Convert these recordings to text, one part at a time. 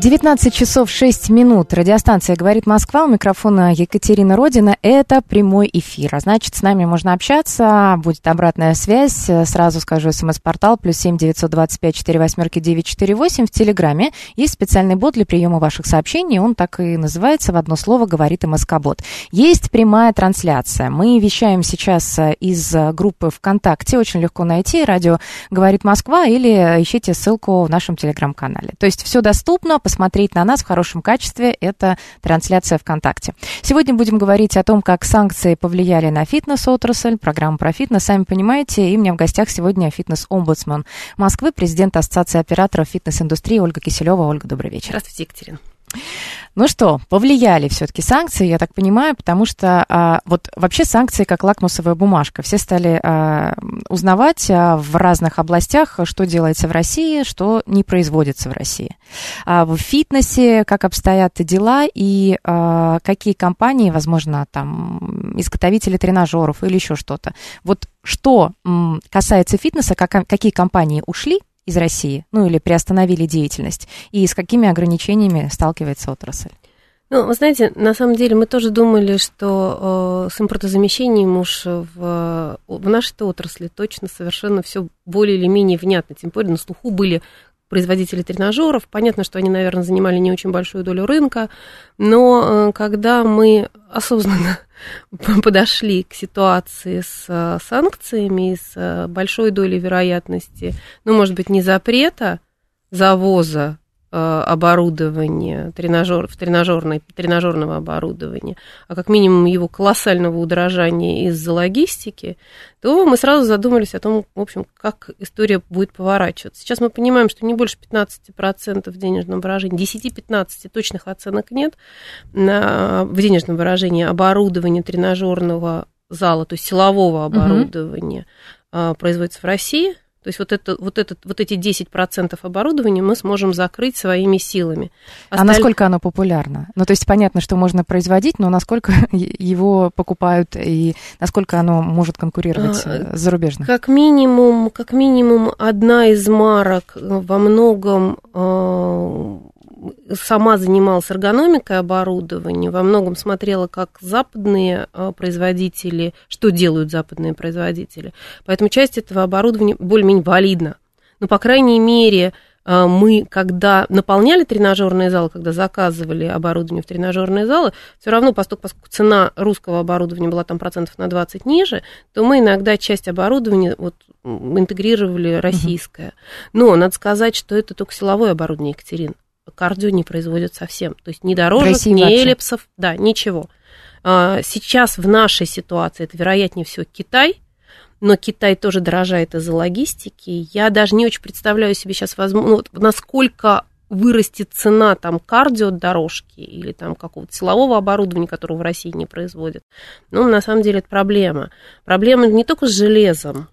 19 часов 6 минут. Радиостанция «Говорит Москва». У микрофона Екатерина Родина. Это прямой эфир. А значит, с нами можно общаться. Будет обратная связь. Сразу скажу, смс-портал плюс семь девятьсот двадцать пять четыре восьмерки девять четыре восемь. В Телеграме есть специальный бот для приема ваших сообщений. Он так и называется в одно слово «Говорит МСК-бот». Есть прямая трансляция. Мы вещаем сейчас из группы ВКонтакте. Очень легко найти. Радио «Говорит Москва» или ищите ссылку в нашем Телеграм-канале. То есть все доступно. Посмотреть на нас в хорошем качестве – это трансляция ВКонтакте. Сегодня будем говорить о том, как санкции повлияли на фитнес-отрасль, программа про фитнес, сами понимаете. И у меня в гостях сегодня фитнес-омбудсмен Москвы, президент Ассоциации операторов фитнес-индустрии Ольга Киселева. Ольга, добрый вечер. Здравствуйте, Екатерина. Ну что, повлияли все-таки санкции, я так понимаю, потому что а, вот вообще санкции как лакмусовая бумажка. Все стали а, узнавать а, в разных областях, что делается в России, что не производится в России. А в фитнесе как обстоят дела и а, какие компании, возможно, там изготовители тренажеров или еще что-то. Вот что м, касается фитнеса, как, какие компании ушли из России, ну или приостановили деятельность, и с какими ограничениями сталкивается отрасль? Ну, вы знаете, на самом деле мы тоже думали, что э, с импортозамещением уж в, в нашей отрасли точно совершенно все более или менее внятно. Тем более на слуху были производители тренажеров. Понятно, что они, наверное, занимали не очень большую долю рынка, но э, когда мы осознанно подошли к ситуации с э, санкциями, с э, большой долей вероятности, ну, может быть, не запрета завоза оборудования, тренажер, тренажерной, тренажерного оборудования, а как минимум его колоссального удорожания из-за логистики, то мы сразу задумались о том, в общем, как история будет поворачиваться. Сейчас мы понимаем, что не больше 15% в денежном выражении, 10-15 точных оценок нет на, в денежном выражении оборудования тренажерного зала, то есть силового оборудования, угу. производится в России – то есть вот, это, вот, этот, вот эти 10% оборудования мы сможем закрыть своими силами. Осталь... А насколько оно популярно? Ну, то есть понятно, что можно производить, но насколько его покупают и насколько оно может конкурировать а, с зарубежным? Как минимум, как минимум одна из марок во многом а, сама занималась эргономикой оборудования, во многом смотрела, как западные а, производители, что делают западные производители. Поэтому часть этого оборудования более-менее валидна. Но, по крайней мере, а, мы, когда наполняли тренажерные залы, когда заказывали оборудование в тренажерные залы, все равно, поскольку, поскольку цена русского оборудования была там процентов на 20 ниже, то мы иногда часть оборудования вот, интегрировали российское. Но надо сказать, что это только силовое оборудование, Екатерин кардио не производят совсем. То есть ни дорожек, ни вообще. эллипсов, да, ничего. А, сейчас в нашей ситуации это, вероятнее всего, Китай, но Китай тоже дорожает из-за логистики. Я даже не очень представляю себе сейчас, возможно, ну, насколько вырастет цена там кардиодорожки или там какого-то силового оборудования, которого в России не производят. Ну, на самом деле это проблема. Проблема не только с железом,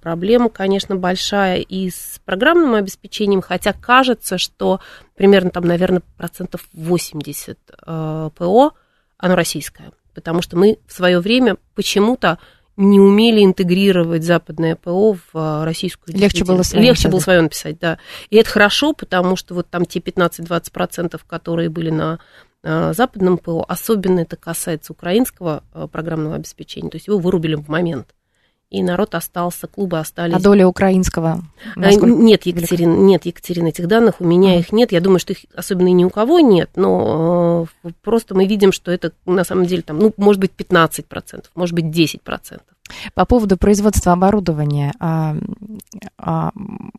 проблема, конечно, большая и с программным обеспечением, хотя кажется, что примерно там, наверное, процентов 80 а, ПО, оно российское. Потому что мы в свое время почему-то не умели интегрировать западное ПО в а, российскую Легче было свое Легче было свое написать, да. И это хорошо, потому что вот там те 15-20%, которые были на западном ПО, особенно это касается украинского программного обеспечения, то есть его вырубили в момент и народ остался, клубы остались. А доля украинского? А, насколько... Нет, Екатерина, нет, Екатерина, этих данных у меня их нет. Я думаю, что их особенно и ни у кого нет, но э, просто мы видим, что это на самом деле там, ну, может быть, 15%, может быть, 10%. По поводу производства оборудования, а, а,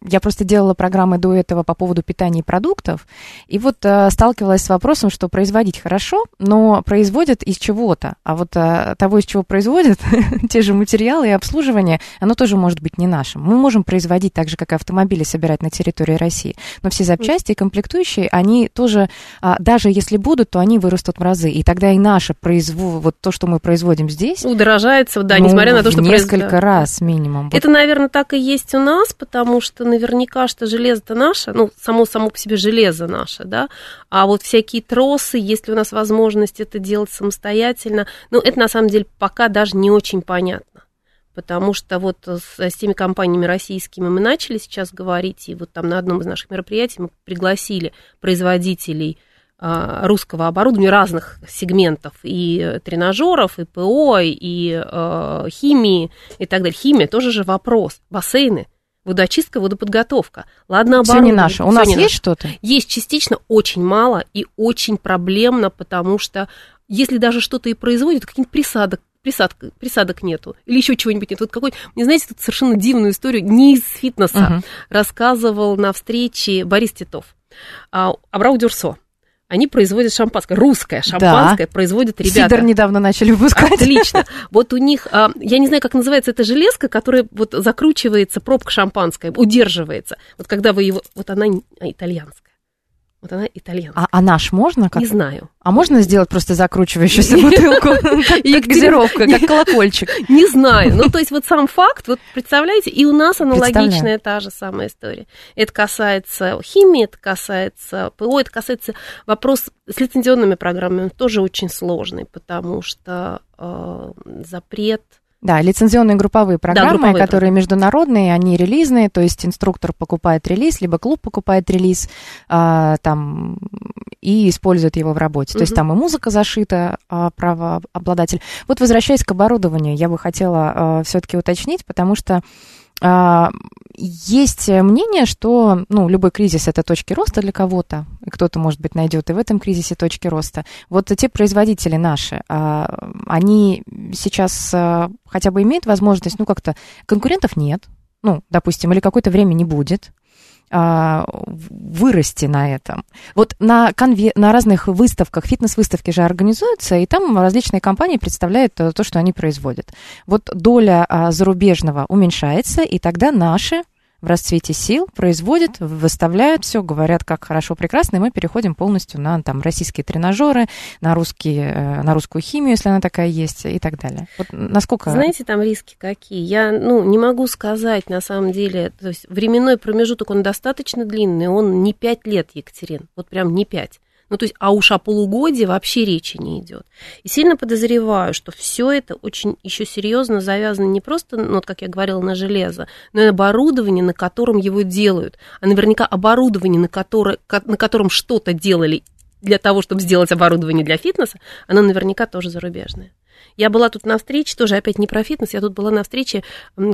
я просто делала программы до этого по поводу питания и продуктов, и вот а, сталкивалась с вопросом, что производить хорошо, но производят из чего-то, а вот а, того, из чего производят, те же материалы и обслуживание, оно тоже может быть не нашим. Мы можем производить так же, как и автомобили собирать на территории России, но все запчасти и комплектующие, они тоже, а, даже если будут, то они вырастут в разы, и тогда и наше производство, вот то, что мы производим здесь, Удорожается, да, ну, несмотря на то, в что... несколько раз минимум. Это, наверное, так и есть у нас, потому что наверняка, что железо-то наше, ну, само, само по себе железо наше, да, а вот всякие тросы, если у нас возможность это делать самостоятельно, ну, это на самом деле пока даже не очень понятно. Потому что вот с, с теми компаниями российскими мы начали сейчас говорить, и вот там на одном из наших мероприятий мы пригласили производителей русского оборудования разных сегментов, и тренажеров, и ПО, и э, химии, и так далее. Химия тоже же вопрос. Бассейны, водоочистка, водоподготовка. Ладно, все не оборудование. наше. У нас не есть наше. что-то? Есть частично, очень мало и очень проблемно, потому что если даже что-то и производят, каких-нибудь присадок, присадок, присадок нету, или еще чего-нибудь нет. Вот какой, мне знаете, тут совершенно дивную историю, не из фитнеса, Мгм. рассказывал на встрече Борис Титов. А, Абрау Дюрсо. Они производят шампанское, русское шампанское производят ребята. Сидор недавно начали выпускать. Отлично. Вот у них, а, я не знаю, как называется эта железка, которая вот закручивается, пробка шампанская, удерживается. Вот когда вы его... Вот она а, итальянская. Вот она итальянская. А, а наш можно? Как? Не знаю. А можно сделать просто закручивающуюся бутылку? Как газировка, как колокольчик. Не знаю. Ну, то есть вот сам факт, вот представляете, и у нас аналогичная та же самая история. Это касается химии, это касается ПО, это касается вопрос с лицензионными программами тоже очень сложный, потому что э, запрет Да, лицензионные групповые программы, групповые которые международные, они релизные, то есть инструктор покупает релиз, либо клуб покупает релиз а, там, и использует его в работе. То есть там и музыка зашита, а, правообладатель. Вот возвращаясь к оборудованию, я бы хотела все-таки уточнить, потому что а, есть мнение, что ну, любой кризис это точки роста для кого-то, и кто-то, может быть, найдет и в этом кризисе точки роста. Вот те производители наши, а, они сейчас а, хотя бы имеют возможность, ну, как-то конкурентов нет, ну, допустим, или какое-то время не будет. а, вырасти на этом. Вот на, конве- на разных выставках, фитнес-выставки же организуются, и там различные компании представляют э, то, что они производят. Вот доля а, зарубежного уменьшается, и тогда наши в расцвете сил производят, выставляют все, говорят, как хорошо, прекрасно, и мы переходим полностью на там, российские тренажеры, на, русские, э, на русскую химию, если она такая есть, и так далее. Вот насколько... Знаете, там риски какие? Я, ну, не могу сказать, на самом деле, то есть временной промежуток, он достаточно длинный, он не пять лет, Екатерин, вот прям не пять. Ну, то есть, а уж о полугодии вообще речи не идет. И сильно подозреваю, что все это очень еще серьезно завязано не просто, ну, вот как я говорила, на железо, но и оборудование, на котором его делают. А наверняка оборудование, на, которое, ко- на котором что-то делали для того, чтобы сделать оборудование для фитнеса, оно наверняка тоже зарубежное. Я была тут на встрече, тоже опять не про фитнес, я тут была на встрече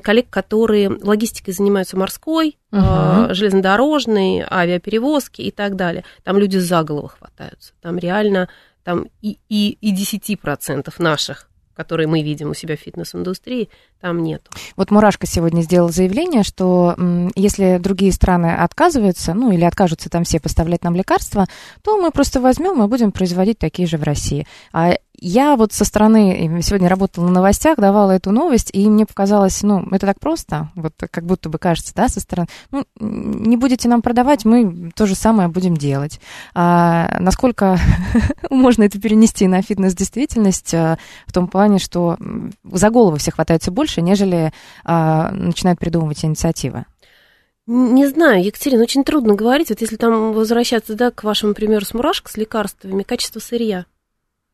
коллег, которые логистикой занимаются морской, э, железнодорожной, авиаперевозки и так далее. Там люди за голову хватаются. Там реально там и, и, и 10% наших, которые мы видим у себя в фитнес-индустрии, там нету. Вот Мурашка сегодня сделал заявление, что если другие страны отказываются, ну или откажутся там все поставлять нам лекарства, то мы просто возьмем и будем производить такие же в России. А я вот со стороны, сегодня работала на новостях, давала эту новость, и мне показалось, ну, это так просто, вот как будто бы кажется, да, со стороны, ну, не будете нам продавать, мы то же самое будем делать. А насколько можно это перенести на фитнес-действительность а, в том плане, что за голову все хватаются больше, нежели а, начинают придумывать инициативы. Не знаю, Екатерина, очень трудно говорить. Вот если там возвращаться да, к вашему примеру с мурашкой, с лекарствами, качество сырья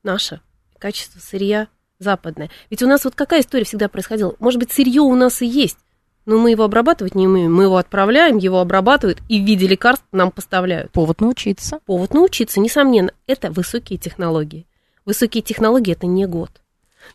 наше, качество сырья западное. Ведь у нас вот какая история всегда происходила? Может быть, сырье у нас и есть, но мы его обрабатывать не умеем. Мы его отправляем, его обрабатывают и в виде лекарств нам поставляют. Повод научиться. Повод научиться, несомненно, это высокие технологии. Высокие технологии это не год.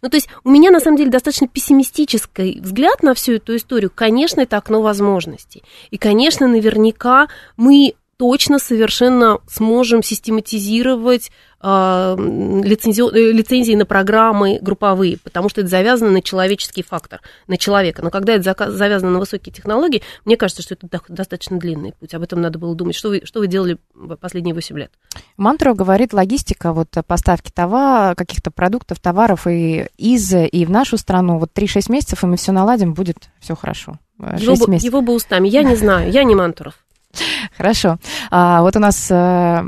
Ну, то есть у меня, на самом деле, достаточно пессимистический взгляд на всю эту историю. Конечно, это окно возможностей. И, конечно, наверняка мы точно совершенно сможем систематизировать э, лицензию, э, лицензии на программы групповые, потому что это завязано на человеческий фактор, на человека. Но когда это завязано на высокие технологии, мне кажется, что это до- достаточно длинный путь. Об этом надо было думать. Что вы, что вы делали последние 8 лет? Мантру говорит логистика, вот э, поставки товара, каких-то продуктов, товаров и из, и в нашу страну. Вот 3-6 месяцев, и мы все наладим, будет все хорошо. Э, Его бы, его бы устами. Я не знаю, я не Мантуров. Хорошо. А, вот у нас э,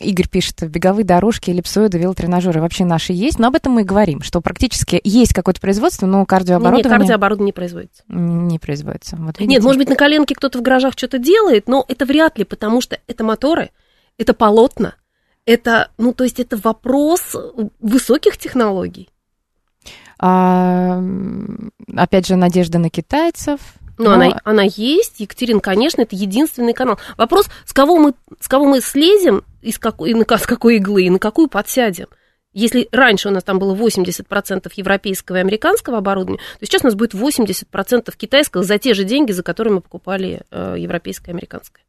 Игорь пишет, беговые дорожки, эллипсоиды, велотренажеры вообще наши есть, но об этом мы и говорим, что практически есть какое-то производство, но Не, не, кардиооборудование кардиооборудование не производится. не производится. Вот Нет, может быть, на коленке кто-то в гаражах что-то делает, но это вряд ли, потому что это моторы, это полотна, это, ну, то есть это вопрос высоких технологий. А, опять же, надежда на китайцев. Но Но- она, она есть, Екатерин, конечно, это единственный канал. Вопрос, с кого мы, с кого мы слезем, и с какой, и на с какой иглы, и на какую подсядем. Если раньше у нас там было 80% европейского и американского оборудования, то сейчас у нас будет 80% китайского за те же деньги, за которые мы покупали э, европейское и американское.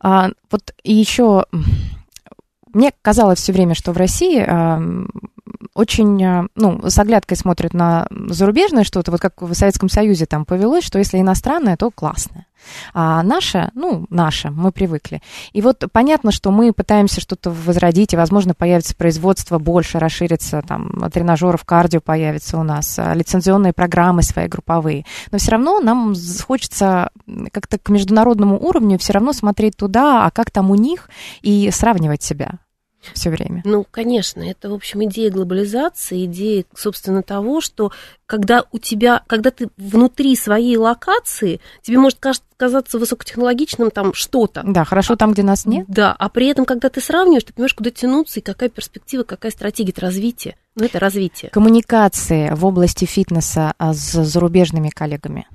А, вот еще мне казалось все время, что в России очень, а, ну, с оглядкой смотрят на зарубежное что-то, вот как в Советском Союзе там повелось, что если иностранное, то классное. А наше, ну, наше, мы привыкли. И вот понятно, что мы пытаемся что-то возродить, и, возможно, появится производство больше, расширится, там, тренажеров, кардио появится у нас, а, лицензионные программы свои групповые. Но все равно нам хочется как-то к международному уровню все равно смотреть туда, а как там у них, и сравнивать себя все время. Ну, конечно, это, в общем, идея глобализации, идея, собственно, того, что когда у тебя, когда ты внутри своей локации, тебе может казаться высокотехнологичным там что-то. Да, хорошо там, где нас нет. Да, а при этом, когда ты сравниваешь, ты понимаешь, куда тянуться и какая перспектива, какая стратегия, это развитие. Ну, это развитие. Коммуникации в области фитнеса а, с зарубежными коллегами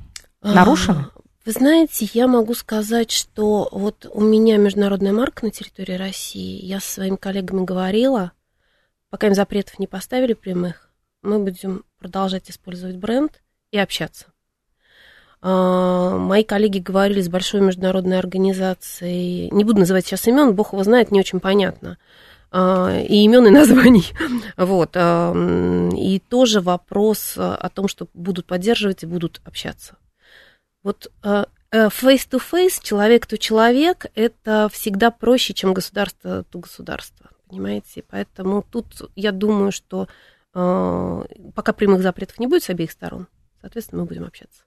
нарушены? Вы знаете, я могу сказать, что вот у меня международная марка на территории России. Я со своими коллегами говорила, пока им запретов не поставили прямых, мы будем продолжать использовать бренд и общаться. А, Мои коллеги говорили с большой международной организацией, не буду называть сейчас имен, бог его знает, не очень понятно, а, и имен, и названий. Вот. И тоже вопрос о том, что будут поддерживать и будут общаться. Вот э, э, face-to-face, человек-то-человек, это всегда проще, чем государство-то государство, понимаете? Поэтому тут я думаю, что э, пока прямых запретов не будет с обеих сторон, соответственно, мы будем общаться.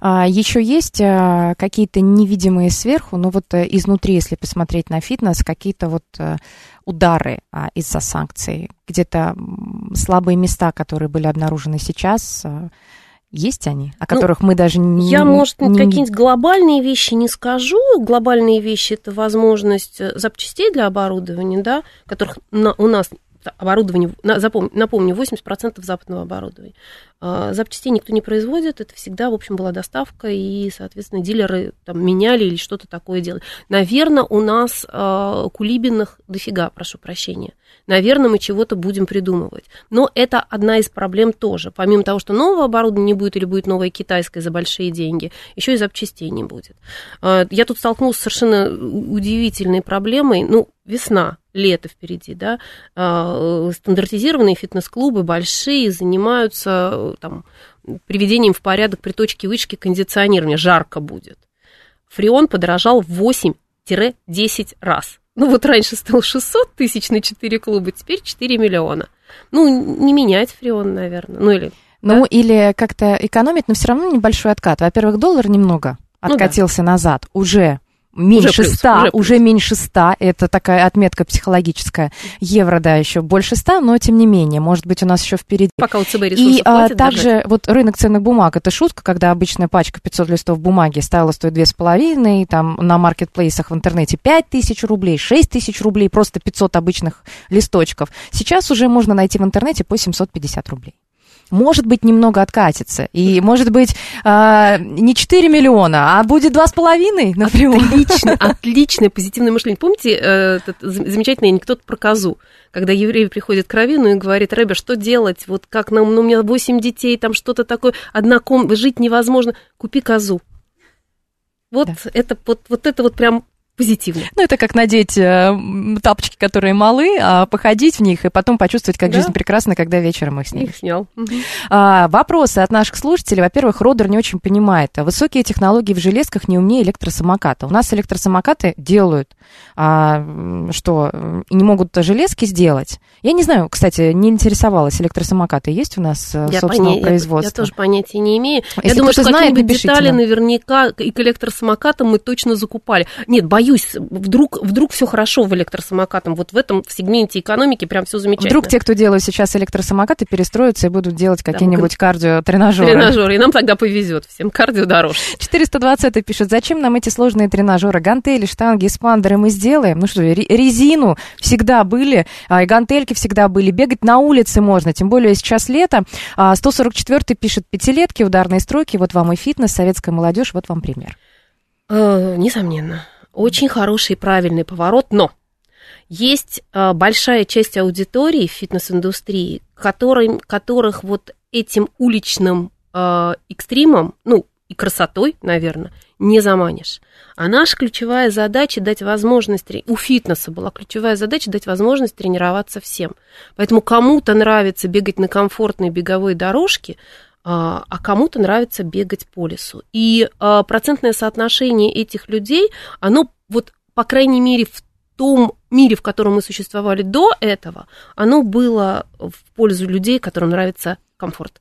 А, еще есть какие-то невидимые сверху, но вот э, изнутри, если посмотреть на фитнес, какие-то вот удары а, из-за санкций, где-то слабые места, которые были обнаружены сейчас, есть они, о Ну, которых мы даже не... Я, может, не- какие-нибудь глобальные вещи не скажу. Глобальные вещи – это возможность э, запчастей для оборудования, да, которых на- у нас оборудование, напомню, 80% западного оборудования. А, Запчастей никто не производит, это всегда, в общем, была доставка, и, соответственно, дилеры там меняли или что-то такое делали. Наверное, у нас а, кулибиных дофига, прошу прощения. Наверное, мы чего-то будем придумывать. Но это одна из проблем тоже. Помимо того, что нового оборудования не будет или будет новое китайское за большие деньги, еще и запчастей не будет. А, Я тут столкнулась с совершенно удивительной проблемой. Ну, весна, лето впереди, да, а, стандартизированные фитнес-клубы большие занимаются э, там приведением в порядок приточки вышки кондиционирования, жарко будет. Фреон подорожал в 8-10 раз. Ну вот раньше стоил 600 тысяч на 4 клуба, теперь 4 миллиона. Ну, не менять фреон, наверное. Ну или... Ну, или как-то экономить, но все равно небольшой откат. Во-первых, доллар немного Ну да. откатился назад, уже меньше плюс, 100, уже уже, плюс. меньше 100, это такая отметка психологическая. Евро, да, еще больше 100, но тем не менее, может быть, у нас еще впереди. Пока у ЦБ И а, также держать. вот рынок ценных бумаг, это шутка, когда обычная пачка 500 листов бумаги стала стоить 2,5, там на маркетплейсах в интернете 5 тысяч рублей, 6 тысяч рублей, просто 500 обычных листочков. Сейчас уже можно найти в интернете по 750 рублей. Может быть, немного откатится. И, может быть, а, не 4 миллиона, а будет 2,5, например. Отлично, отличное позитивное мышление. Помните э, этот зам- замечательный анекдот про козу? Когда еврей приходит к Равину и говорит, Рэбе, что делать? Вот как нам, ну, у меня 8 детей, там что-то такое, одна ком, жить невозможно. Купи козу. Вот Да. это вот, вот это вот прям позитивно. Ну, это как надеть э, тапочки, которые малы, а походить в них и потом почувствовать, как Да. жизнь прекрасна, когда вечером их снимешь. Их снял. А, вопросы от наших слушателей. Во-первых, Родер не очень понимает. Высокие технологии в железках не умнее электросамоката. У нас электросамокаты делают, а, что, и не могут железки сделать. Я не знаю, кстати, не интересовалась, электросамокаты есть у нас э, Я, собственного поня- я- производства? я тоже понятия не имею. Если я думаю, что знает, какие-нибудь детали нам. наверняка и к электросамокатам мы точно закупали. Нет, боюсь, вдруг, вдруг все хорошо в электросамокатом. Вот в этом в сегменте экономики прям все замечательно. Вдруг те, кто делают сейчас электросамокаты, перестроятся и будут делать какие-нибудь кардиотренажеры. Тренажеры. И нам тогда повезет всем. Кардио дороже. 420 пишет, зачем нам эти сложные тренажеры? Гантели, штанги, эспандеры мы сделаем. Ну что, ре- резину всегда были, а, и гантельки всегда были. Бегать на улице можно, тем более сейчас лето. А, 144 пишет, пятилетки, ударные стройки, вот вам и фитнес, советская молодежь, вот вам пример. Э, Несомненно. Очень хороший и правильный поворот, но есть э, большая часть аудитории в фитнес-индустрии, которым, которых вот этим уличным э, экстримом, ну, и красотой, наверное, не заманишь. А наша ключевая задача дать возможность, у фитнеса была ключевая задача дать возможность тренироваться всем. Поэтому кому-то нравится бегать на комфортной беговой дорожке, а а кому-то нравится бегать по лесу. И а, процентное соотношение этих людей, оно вот, по крайней мере, в том мире, в котором мы существовали до этого, оно было в пользу людей, которым нравится комфорт.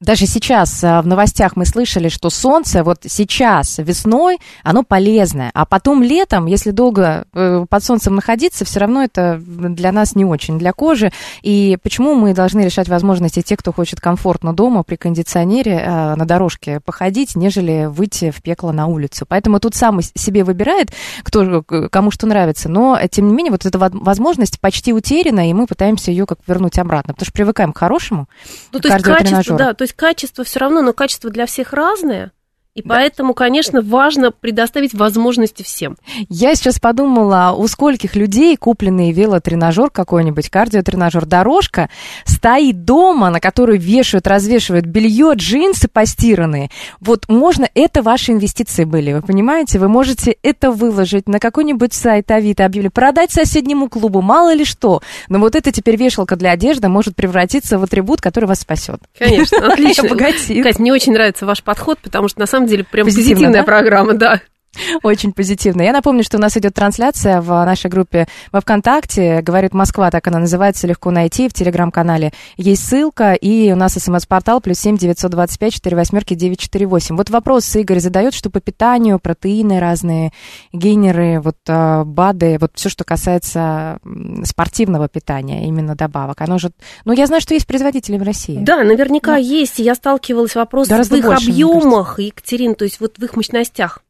Даже сейчас а, в новостях мы слышали, что солнце вот сейчас весной, оно полезное, а потом летом, если долго э, под солнцем находиться, все равно это для нас не очень, для кожи. И почему мы должны решать возможности тех, кто хочет комфортно дома при кондиционере а, на дорожке походить, нежели выйти в пекло на улицу. Поэтому тут сам себе выбирает, кто, кому что нравится. Но, тем не менее, вот эта во- возможность почти утеряна, и мы пытаемся ее как вернуть обратно, потому что привыкаем к хорошему, Ну, то есть качество, да, то качество все равно, но качество для всех разное. И поэтому, конечно, важно предоставить возможности всем. Я сейчас подумала, у скольких людей купленный велотренажер какой-нибудь, кардиотренажер, дорожка стоит дома, на которую вешают, развешивают белье, джинсы постиранные. Вот можно, это ваши инвестиции были, вы понимаете? Вы можете это выложить на какой-нибудь сайт Авито, объявили, продать соседнему клубу, мало ли что. Но вот это теперь вешалка для одежды может превратиться в атрибут, который вас спасет. Конечно, отлично. Кать, мне очень нравится ваш подход, потому что на самом деле прям Позитивно, позитивная да? программа, да. Очень позитивно. Я напомню, что у нас идет трансляция в нашей группе во ВКонтакте. Говорит Москва, так она называется, легко найти. В телеграм-канале есть ссылка. И у нас смс-портал плюс семь девятьсот двадцать пять четыре восьмерки девять четыре восемь. Вот вопрос Игорь задает, что по питанию, протеины разные, гейнеры, вот а, БАДы, вот все, что касается спортивного питания, именно добавок. Оно же... Ну, я знаю, что есть производители в России. Да, наверняка есть. И Я сталкивалась с вопросом Гораздо в их больше, объемах, Екатерин, то есть вот в их мощностях.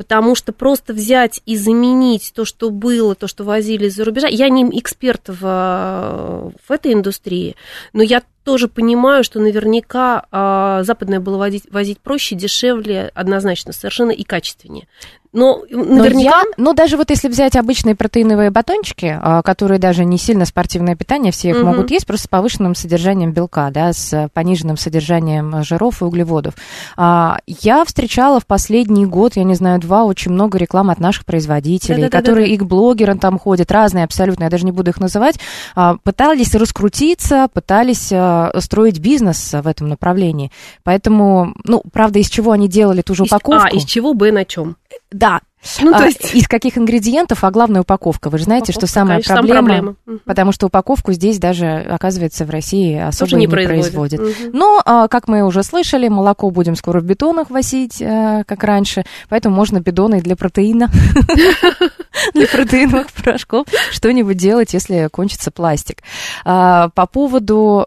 Потому что просто взять и заменить то, что было, то, что возили из-за рубежа. Я не эксперт в, в этой индустрии, но я тоже понимаю, что наверняка а, западное было возить, возить проще, дешевле, однозначно, совершенно и качественнее. Но Но наверняка... я- ну, даже вот если взять обычные протеиновые батончики, а, которые даже не сильно спортивное питание, все их Мгм. могут есть, просто с повышенным содержанием белка, да, с пониженным содержанием жиров и углеводов. А, Я встречала в последний год, я не знаю, два, очень много реклам от наших производителей, Да-да-да-да-да. которые и к блогерам там ходят, разные абсолютно, я даже не буду их называть, а, пытались раскрутиться, пытались строить бизнес в этом направлении. Поэтому, ну, правда, из чего они делали ту же Из- упаковку? А, из чего бы на чем? Да, Ну, то а, есть... из каких ингредиентов, а главное упаковка. Вы же знаете, что упаковка, самая конечно, проблема, проблема. Потому что упаковку здесь даже, оказывается, в России особо Тоже не не производят. производят. Мгм. Но, а, как мы уже слышали, молоко будем скоро в бетонах возить, а, как раньше, поэтому можно бидоны и для протеина, для протеиновых порошков что-нибудь делать, если кончится пластик. А, По поводу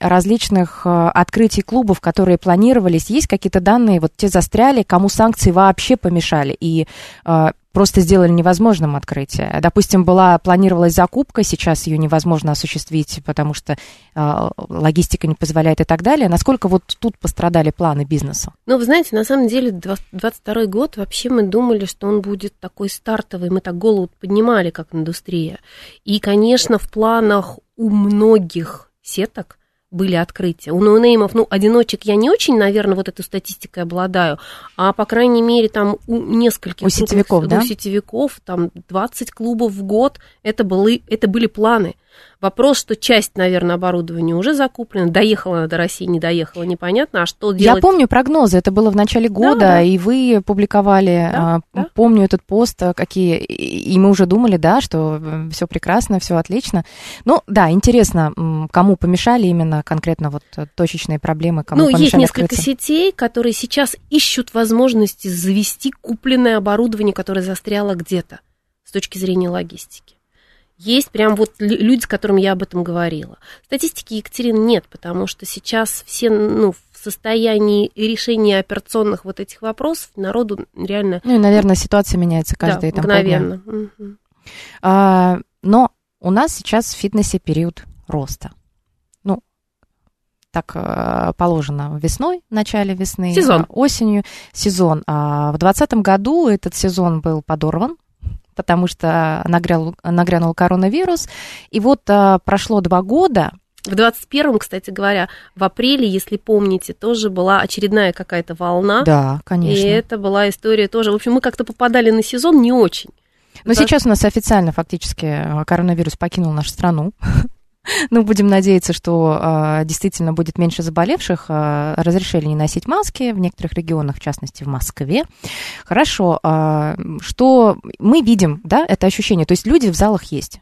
различных а, открытий клубов, которые планировались, есть какие-то данные, вот те застряли, кому санкции вообще помешали, и а, просто сделали невозможным открытие. Допустим, была планировалась закупка, сейчас ее невозможно осуществить, потому что а, логистика не позволяет и так далее. Насколько вот тут пострадали планы бизнеса? Ну, вы знаете, на самом деле, 22 год, вообще мы думали, что он будет такой стартовый, мы так голову поднимали, как индустрия. И, конечно, в планах у многих сеток были открытия. У ноунеймов, ну, одиночек я не очень, наверное, вот этой статистикой обладаю, а, по крайней мере, там у нескольких... У сетевиков, крупных, да? У сетевиков, там, 20 клубов в год, это, были, это были планы. Вопрос, что часть, наверное, оборудования уже закуплена, доехала она до России, не доехала, непонятно, а что делать? Я помню прогнозы, это было в начале года, да. и вы публиковали, Да, а, да. помню этот пост, а, какие, и мы уже думали, да, что все прекрасно, все отлично. Ну, да, интересно, кому помешали именно конкретно вот э, точечные проблемы, кому ну, есть несколько открыться? сетей, которые сейчас ищут возможности завести купленное оборудование, которое застряло где-то с точки зрения логистики. Есть прям вот лю- люди, с которыми я об этом говорила. Статистики, Екатерина, нет, потому что сейчас все ну, в состоянии решения операционных вот этих вопросов народу реально Ну, и, наверное, ситуация меняется да, каждые там, мгновенно. Мгм. А, но у нас сейчас в фитнесе период роста. Так а, положено весной, в начале весны, Сезон. а, осенью сезон. А в 2020 году этот сезон был подорван, потому что нагрянул, нагрянул коронавирус. И вот а, прошло два года, В 21-м, кстати говоря, в апреле, если помните, тоже была очередная какая-то волна. да, И конечно. это была история тоже. В общем, мы как-то попадали на сезон не очень. Но Да. сейчас у нас официально фактически коронавирус покинул нашу страну. Ну, будем надеяться, что а, действительно будет меньше заболевших. А, разрешили не носить маски в некоторых регионах, в частности, в Москве. Хорошо. а, что мы видим, да, это ощущение? То есть люди в залах есть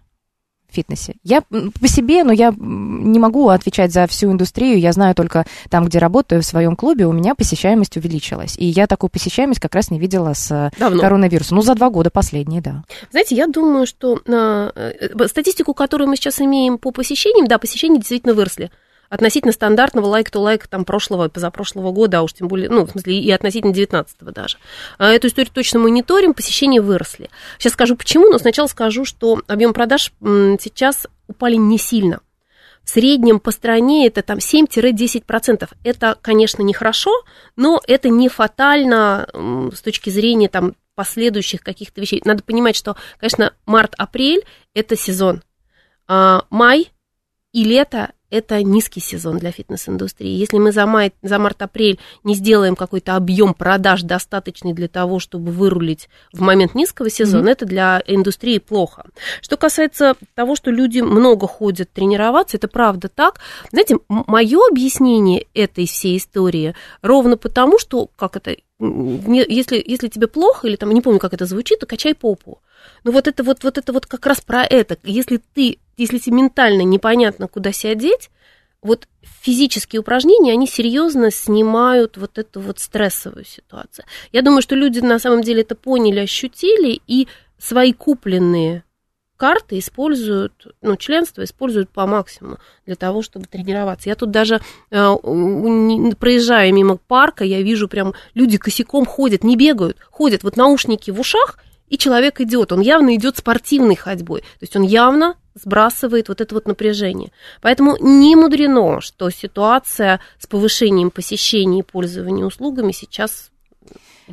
фитнесе. Я по себе, но я не могу отвечать за всю индустрию. Я знаю только там, где работаю, в своем клубе, у меня посещаемость увеличилась. И я такую посещаемость как раз не видела с Давно. коронавирусом. Ну, за два года последние, да. Знаете, я думаю, что а, э, статистику, которую мы сейчас имеем по посещениям, да, посещения действительно выросли. Относительно стандартного лайк-то-лайк там прошлого, позапрошлого года, а уж тем более, ну, в смысле, и относительно 19-го даже. А Эту историю точно мониторим, посещения выросли. Сейчас скажу почему, но сначала скажу, что объем продаж сейчас упали не сильно. В среднем по стране это там 7-10%. Это, конечно, нехорошо, но это не фатально с точки зрения там последующих каких-то вещей. Надо понимать, что, конечно, март-апрель – это сезон. А май и лето – это низкий сезон для фитнес-индустрии. Если мы за, май, за март-апрель не сделаем какой-то объем продаж достаточный для того, чтобы вырулить в момент низкого сезона, это для индустрии плохо. Что касается того, что люди много ходят тренироваться, это правда так. Знаете, мое объяснение этой всей истории ровно потому, что, как это, если, если тебе плохо, или там, не помню, как это звучит, то качай попу. Ну вот это вот, вот это вот как раз про это. Если ты, если тебе ментально непонятно, куда себя деть, вот физические упражнения, они серьезно снимают вот эту вот стрессовую ситуацию. Я думаю, что люди на самом деле это поняли, ощутили, и свои купленные карты используют, ну, членство используют по максимуму для того, чтобы тренироваться. Я тут даже э, проезжая мимо парка, я вижу прям люди косяком ходят, не бегают, ходят, вот наушники в ушах, и человек идет, он явно идет спортивной ходьбой, то есть он явно сбрасывает вот это вот напряжение. Поэтому не мудрено, что ситуация с повышением посещений и пользования услугами сейчас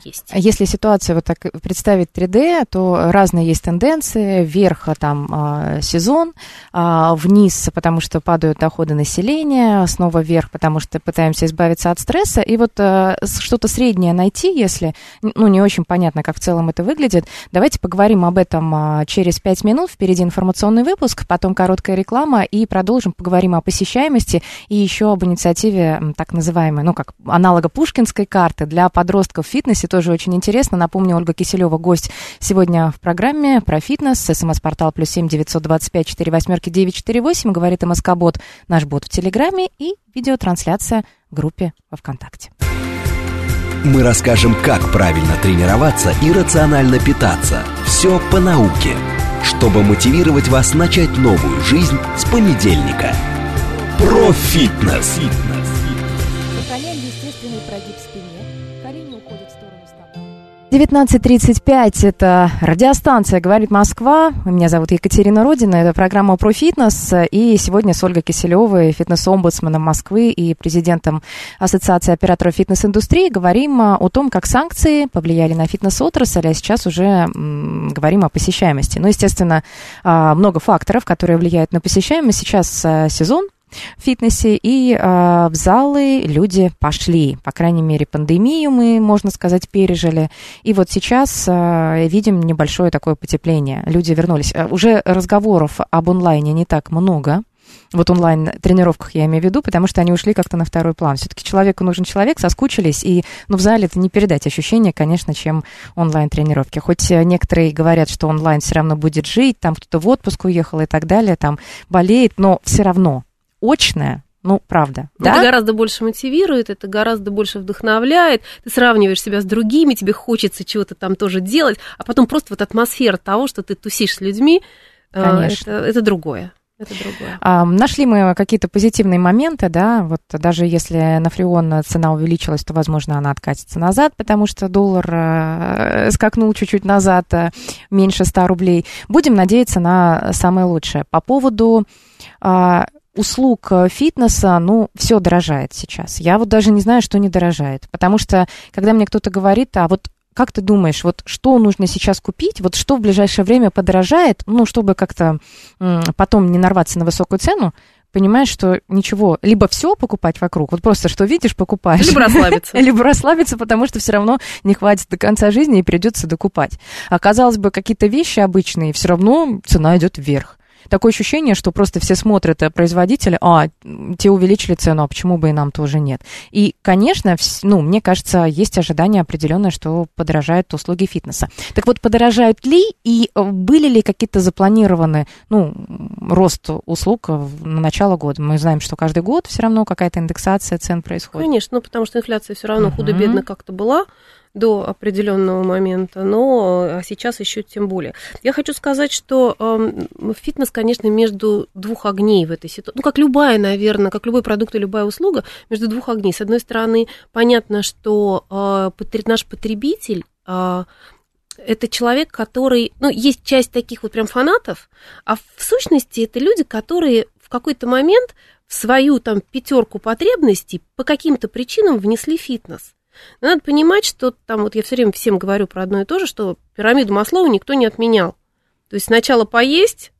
есть. А Если ситуацию вот так представить 3D, то разные есть тенденции. Вверх а, там а, сезон, вниз, потому что падают доходы населения, снова вверх, потому что пытаемся избавиться от стресса. И вот что-то среднее найти, если, ну, не очень понятно, как в целом это выглядит. Давайте поговорим об этом через 5 минут. Впереди информационный выпуск, потом короткая реклама и продолжим. Поговорим о посещаемости и еще об инициативе так называемой, ну, как аналога Пушкинской карты для подростков в фитнесе. Тоже очень интересно. Напомню, Ольга Киселева, гость сегодня в программе про фитнес. СМС-портал плюс семь девятьсот двадцать пять четыре восьмерки девять четыре восемь. Говорит МСК-бот, наш бот в Телеграме и видеотрансляция в группе во ВКонтакте. Мы расскажем, как правильно тренироваться и рационально питаться. Все по науке. Чтобы мотивировать вас начать новую жизнь с понедельника. Про фитнес. Сохраняем 19.35, это радиостанция «Говорит Москва». Меня зовут Екатерина Родина, это программа про фитнес. И сегодня с Ольгой Киселевой, фитнес-омбудсменом Москвы и президентом Ассоциации операторов фитнес-индустрии, говорим о том, как санкции повлияли на фитнес-отрасль, а сейчас уже говорим о посещаемости. Ну, естественно, а, много факторов, которые влияют на посещаемость. Сейчас а, сезон, в фитнесе, и э, в залы люди пошли. По крайней мере, пандемию мы, можно сказать, пережили. И вот сейчас э, видим небольшое такое потепление. Люди вернулись. Э, уже разговоров об онлайне не так много, вот онлайн-тренировках я имею в виду, потому что они ушли как-то на второй план. Все-таки человеку нужен человек, соскучились, и ну, в зале это не передать ощущение, конечно, чем онлайн-тренировки. Хоть э, некоторые говорят, что онлайн все равно будет жить, там кто-то в отпуск уехал и так далее, там болеет, но все равно очное ну, правда. Это да? гораздо больше мотивирует, это гораздо больше вдохновляет. Ты сравниваешь себя с другими, тебе хочется чего-то там тоже делать, а потом просто вот атмосфера того, что ты тусишь с людьми, э, Конечно. Это, это другое. Это другое. А, нашли мы какие-то позитивные моменты, да, вот даже если на фреон цена увеличилась, то, возможно, она откатится назад, потому что доллар э, скакнул чуть-чуть назад, э, меньше 100 рублей. Будем надеяться на самое лучшее. По поводу э, услуг фитнеса, ну, все дорожает сейчас. Я вот даже не знаю, что не дорожает, потому что, когда мне кто-то говорит, а вот как ты думаешь, вот что нужно сейчас купить, вот что в ближайшее время подорожает, ну, чтобы как-то потом не нарваться на высокую цену, понимаешь, что ничего, либо все покупать вокруг, вот просто что видишь, покупаешь. Либо расслабиться. Либо расслабиться, потому что все равно не хватит до конца жизни и придется докупать. А казалось бы, какие-то вещи обычные, все равно цена идет вверх такое ощущение, что просто все смотрят э, производители, а, те увеличили цену, а почему бы и нам тоже нет. И, конечно, ну, мне кажется, есть ожидание определенное, что подорожают услуги фитнеса. Так вот, подорожают ли и э, были ли какие-то запланированы, ну, рост услуг на начало года? Мы знаем, что каждый год все равно какая-то индексация цен происходит. Конечно, ну, потому что инфляция все равно uh-huh. худо-бедно как-то была до определенного момента, но а сейчас еще тем более. Я хочу сказать, что э, фитнес, конечно, между двух огней в этой ситуации. Ну, как любая, наверное, как любой продукт и любая услуга, между двух огней. С одной стороны, понятно, что э, наш потребитель э, это человек, который, ну, есть часть таких вот прям фанатов, а в сущности это люди, которые в какой-то момент в свою там пятерку потребностей по каким-то причинам внесли фитнес. Но надо понимать, что там, вот я все время всем говорю про одно и то же, что пирамиду Маслоу никто не отменял. То есть сначала поесть,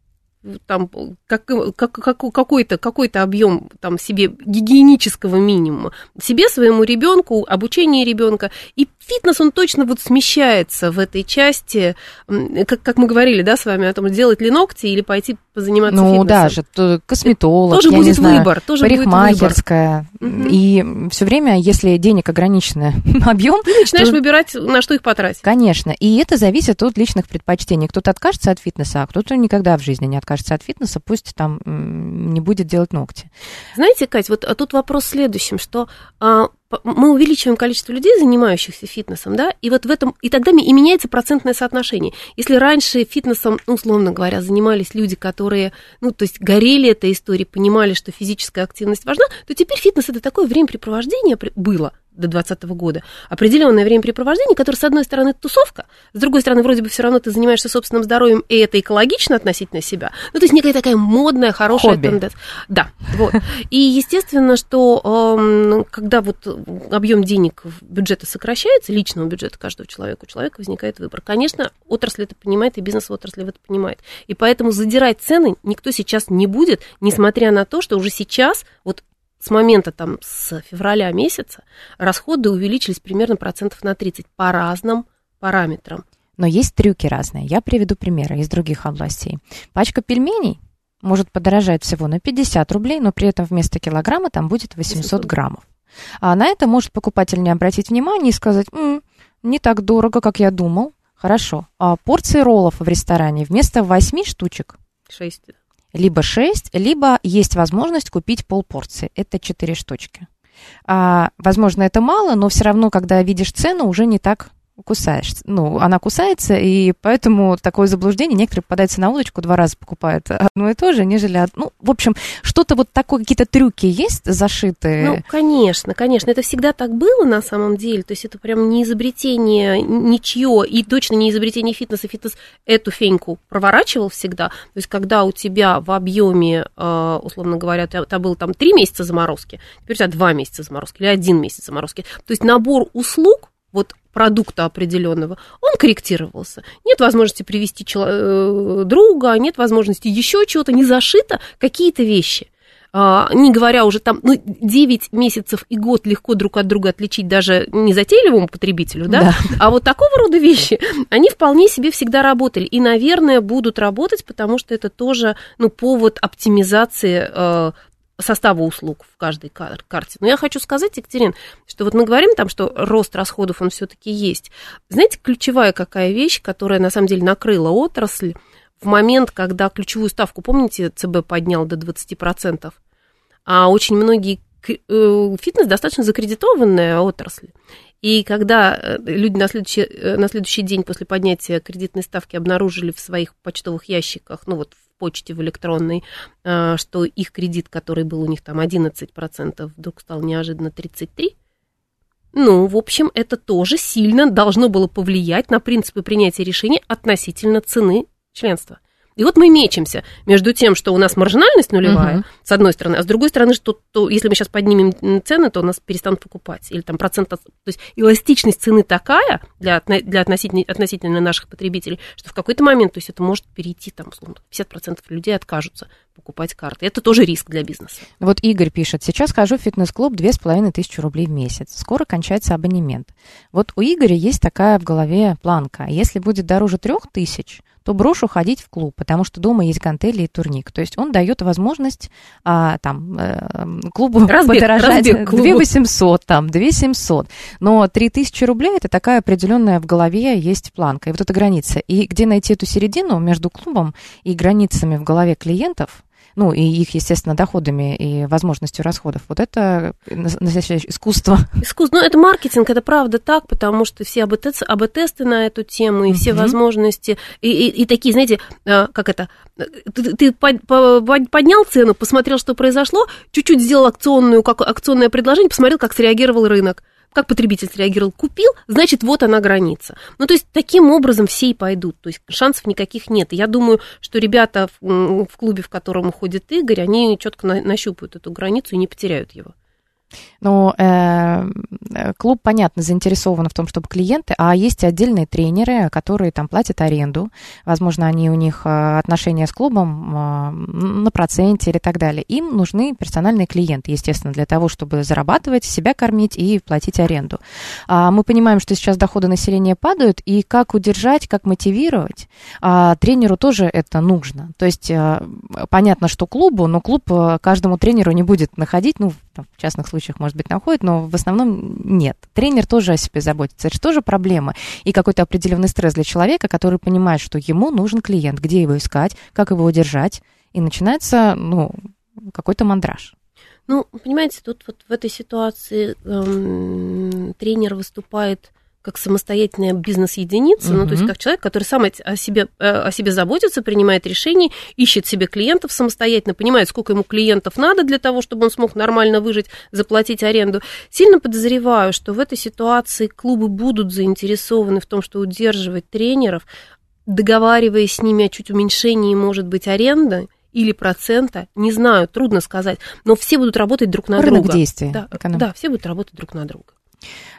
там как, как, как, какой-то какой объем там себе гигиенического минимума себе своему ребенку обучение ребенка и фитнес он точно вот смещается в этой части как, как мы говорили да с вами о том делать ли ногти или пойти позаниматься ну фитнесом. да же косметолог тоже я будет не знаю, выбор тоже парикмахерская будет выбор. и все время если денег ограниченный объем ты начинаешь то... выбирать на что их потратить конечно и это зависит от личных предпочтений кто-то откажется от фитнеса а кто-то никогда в жизни не откажется откажется от фитнеса, пусть там не будет делать ногти. Знаете, Кать, вот а тут вопрос в следующем, что а, мы увеличиваем количество людей, занимающихся фитнесом, да, и вот в этом, и тогда и меняется процентное соотношение. Если раньше фитнесом, ну, условно говоря, занимались люди, которые, ну, то есть горели этой историей, понимали, что физическая активность важна, то теперь фитнес это такое времяпрепровождение было, до 2020 года, определенное времяпрепровождение, которое, с одной стороны, тусовка, с другой стороны, вроде бы все равно ты занимаешься собственным здоровьем, и это экологично относительно себя. Ну, то есть некая такая модная, хорошая тенденция. Да, вот. И естественно, что э, когда вот объем денег бюджета сокращается, личного бюджета каждого человека, у человека возникает выбор. Конечно, отрасль это понимает, и бизнес в отрасли это понимает. И поэтому задирать цены никто сейчас не будет, несмотря на то, что уже сейчас вот с момента там с февраля месяца расходы увеличились примерно процентов на 30 по разным параметрам. Но есть трюки разные. Я приведу примеры из других областей. Пачка пельменей может подорожать всего на 50 рублей, но при этом вместо килограмма там будет 800 граммов. А на это может покупатель не обратить внимания и сказать, М, не так дорого, как я думал. Хорошо. А порции роллов в ресторане вместо 8 штучек 6 либо 6, либо есть возможность купить полпорции. Это 4 штучки. А, возможно, это мало, но все равно, когда видишь цену, уже не так кусаешь. Ну, она кусается, и поэтому такое заблуждение. Некоторые попадаются на удочку, два раза покупают одно и то же, нежели... Ну, в общем, что-то вот такое, какие-то трюки есть зашитые? Ну, конечно, конечно. Это всегда так было на самом деле. То есть это прям не изобретение ничье, и точно не изобретение фитнеса. Фитнес эту феньку проворачивал всегда. То есть когда у тебя в объеме, э, условно говоря, тебя было там три месяца заморозки, теперь у тебя два месяца заморозки или один месяц заморозки. То есть набор услуг вот продукта определенного, он корректировался. Нет возможности привести чело- э, друга, нет возможности еще чего-то, не зашито какие-то вещи. а, не говоря уже там, ну, 9 месяцев и год легко друг от друга отличить даже незатейливому потребителю, да? Да. А вот такого рода вещи, они вполне себе всегда работали. И, наверное, будут работать, потому что это тоже, ну, повод оптимизации э, состава услуг в каждой кар- карте. Но я хочу сказать, Екатерин, что вот мы говорим там, что рост расходов, он все-таки есть. Знаете, ключевая какая вещь, которая на самом деле накрыла отрасль, в момент, когда ключевую ставку, помните, ЦБ поднял до 20%, а очень многие э, фитнес достаточно закредитованная отрасль. И когда э, люди на следующий, э, на следующий день после поднятия кредитной ставки обнаружили в своих почтовых ящиках, ну вот почте в электронной, э, что их кредит, который был у них там 11%, вдруг стал неожиданно 33%, ну, в общем, это тоже сильно должно было повлиять на принципы принятия решений относительно цены членства. И вот мы мечемся между тем, что у нас маржинальность нулевая, Мгм. с одной стороны, а с другой стороны, что то, если мы сейчас поднимем цены, то нас перестанут покупать. Или там процент... от- То есть эластичность цены такая для, для относительно, относительно наших потребителей, что в какой-то момент, то есть это может перейти, там, условно, 50% людей откажутся покупать карты. Это тоже риск для бизнеса. Вот Игорь пишет, сейчас хожу в фитнес-клуб 2500 рублей в месяц. Скоро кончается абонемент. Вот у Игоря есть такая в голове планка. Если будет дороже 3000, то брошу ходить в клуб, потому что дома есть гантели и турник. То есть он дает возможность а, там, э, клубу Разбег, подорожать разбег клубу. 2800, там, 2700. Но 3000 рублей это такая определенная в голове есть планка. И вот эта граница. И где найти эту середину между клубом и границами в голове клиентов, ну, и их, естественно, доходами и возможностью расходов. Вот это настоящее искусство. Искусство, ну, это маркетинг, это правда так, потому что все АБ-тесты, АБ-тесты на эту тему и все возможности, и, и- и такие, знаете, а, как это, ты, ты по- поднял цену, посмотрел, что произошло, чуть-чуть сделал акционную, как, акционное предложение, посмотрел, как среагировал рынок. Как потребитель среагировал, купил, значит, вот она граница. Ну, то есть, таким образом все и пойдут. То есть, шансов никаких нет. Я думаю, что ребята в, в клубе, в котором ходит Игорь, они четко на- нащупают эту границу и не потеряют его. Э, э, клуб, понятно, заинтересован в том, чтобы клиенты, а есть отдельные тренеры, которые там платят аренду. Возможно, они у них э, отношения с клубом э, на проценте или так далее. Им нужны персональные клиенты, естественно, для того, чтобы зарабатывать, себя кормить и платить аренду. А мы понимаем, что сейчас доходы населения падают, и как удержать, как мотивировать, а, тренеру тоже это нужно. То есть э, понятно, что клубу, но клуб э, каждому тренеру не будет находить, ну, там, в частных случаях, может быть, находит, но в основном нет. Тренер тоже о себе заботится. Это же тоже проблема. И какой-то определенный стресс для человека, который понимает, что ему нужен клиент, где его искать, как его удержать. И начинается, ну, какой-то мандраж. Ну, понимаете, тут вот в этой ситуации эм, тренер выступает как самостоятельная бизнес-единица, ну, то есть как человек, который сам о себе, э, о себе заботится, принимает решения, ищет себе клиентов самостоятельно, понимает, сколько ему клиентов надо для того, чтобы он смог нормально выжить, заплатить аренду. Сильно подозреваю, что в этой ситуации клубы будут заинтересованы в том, что удерживать тренеров, договариваясь с ними о чуть уменьшении, может быть, аренды, или процента, не знаю, трудно сказать, но все будут работать друг на Рынок друга. действия. Да, эконом- да, все будут работать друг на друга.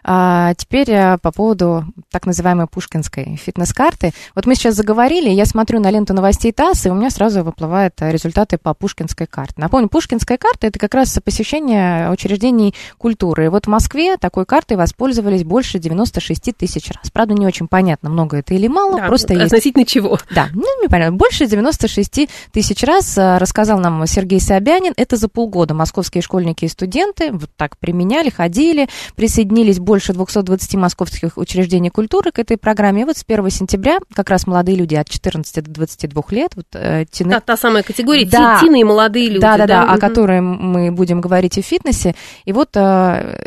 А теперь а, по поводу так называемой пушкинской фитнес-карты. Вот мы сейчас заговорили, я смотрю на ленту новостей ТАСС, и у меня сразу выплывают а, результаты по пушкинской карте. Напомню, пушкинская карта – это как раз посещение учреждений культуры. И вот в Москве такой картой воспользовались больше 96 тысяч раз. Правда, не очень понятно, много это или мало, Да, просто есть относительно чего? да, ну, непонятно. Больше 96 тысяч раз а, рассказал нам Сергей Собянин. Это за полгода московские школьники и студенты вот так применяли, ходили, присоединились больше 220 московских учреждений культуры к этой программе. И вот с 1 сентября как раз молодые люди от 14 до 22 лет, вот, э, тины- Та, та самая категория, Да. тины и молодые люди. да, да, да, о Мгм. которой мы будем говорить и в фитнесе. И вот э,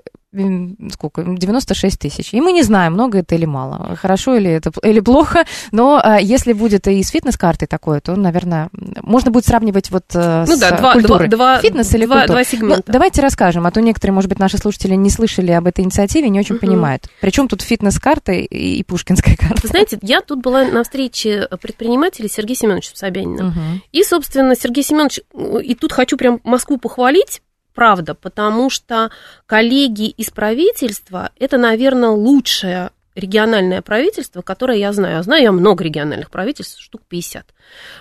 сколько? 96 тысяч. И мы не знаем, много это или мало, хорошо или это или плохо, но э, если будет и с фитнес-картой такое, то, наверное, можно будет сравнивать вот э, Ну с да, два, культурой. два, Фитнес или два, культура? два Ну, сегмента. давайте расскажем, а то некоторые, может быть, наши слушатели не слышали об этой инициативе, не очень Мгм. понимают. Причем тут фитнес-карта и, и пушкинская карта. Вы знаете, я тут была на встрече предпринимателей с Сергеем Семеновичем Собяниным. Мгм. И, собственно, Сергей Семенович, и тут хочу прям Москву похвалить, правда, потому что коллеги из правительства – это, наверное, лучшая региональное правительство, которое я знаю. А знаю я много региональных правительств, штук 50.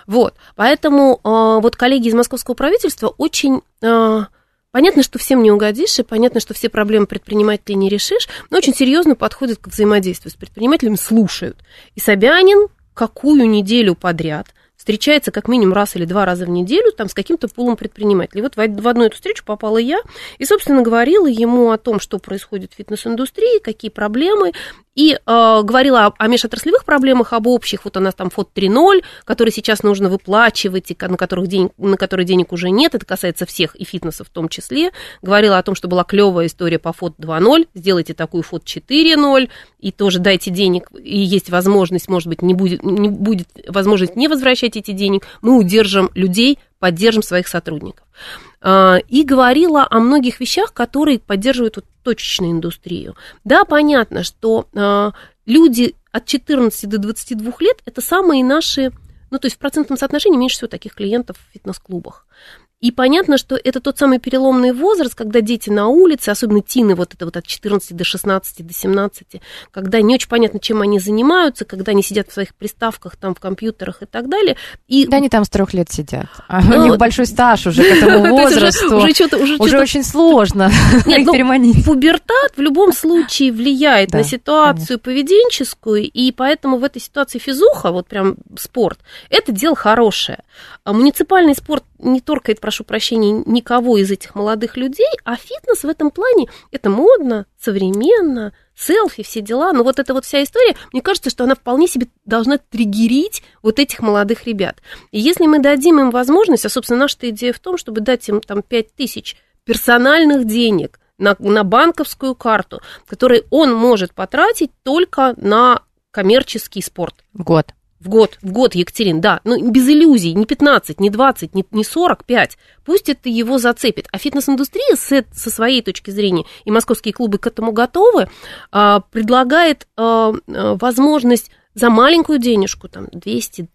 Вот. Поэтому э, вот коллеги из московского правительства очень... Э, Понятно, что всем не угодишь, и понятно, что все проблемы предпринимателей не решишь, но очень серьезно подходят к взаимодействию с предпринимателями, слушают. И Собянин какую неделю подряд встречается как минимум раз или два раза в неделю там с каким-то пулом предпринимателей. Вот в одну эту встречу попала я и, собственно, говорила ему о том, что происходит в фитнес-индустрии, какие проблемы, и э, говорила о, о межотраслевых проблемах, об общих. Вот у нас там ФОД 3.0, который сейчас нужно выплачивать, и на, которых денег, на которые денег уже нет. Это касается всех, и фитнеса в том числе. Говорила о том, что была клевая история по ФОД 2.0. Сделайте такую ФОД 4.0, и тоже дайте денег, и есть возможность, может быть, не будет, не будет возможность не возвращать эти денег. Мы удержим людей, поддержим своих сотрудников. А, и говорила о многих вещах, которые поддерживают вот точечную индустрию. Да, понятно, что а, люди от 14 до 22 лет это самые наши, ну, то есть в процентном соотношении меньше всего таких клиентов в фитнес-клубах. И понятно, что это тот самый переломный возраст, когда дети на улице, особенно тины, вот это вот от 14 до 16, до 17, когда не очень понятно, чем они занимаются, когда они сидят в своих приставках, там, в компьютерах и так далее. И... Да они там с трех лет сидят. А ну, у них большой стаж уже к этому возрасту. Уже, уже, уже, уже очень сложно Нет, их ну, переманить. Пубертат в любом случае влияет да, на ситуацию конечно. поведенческую, и поэтому в этой ситуации физуха, вот прям спорт, это дело хорошее. А муниципальный спорт не торкает, прошу прощения, никого из этих молодых людей, а фитнес в этом плане это модно, современно, селфи, все дела. Но вот эта вот вся история, мне кажется, что она вполне себе должна триггерить вот этих молодых ребят. И если мы дадим им возможность, а, собственно, наша идея в том, чтобы дать им там 5 тысяч персональных денег на, на банковскую карту, которые он может потратить только на коммерческий спорт. Год. В год, в год, Екатерин, да. Ну, без иллюзий, не 15, не 20, не, не 45. Пусть это его зацепит. А фитнес-индустрия с, со своей точки зрения, и московские клубы к этому готовы, а, предлагает а, а возможность за маленькую денежку, там, 200, там,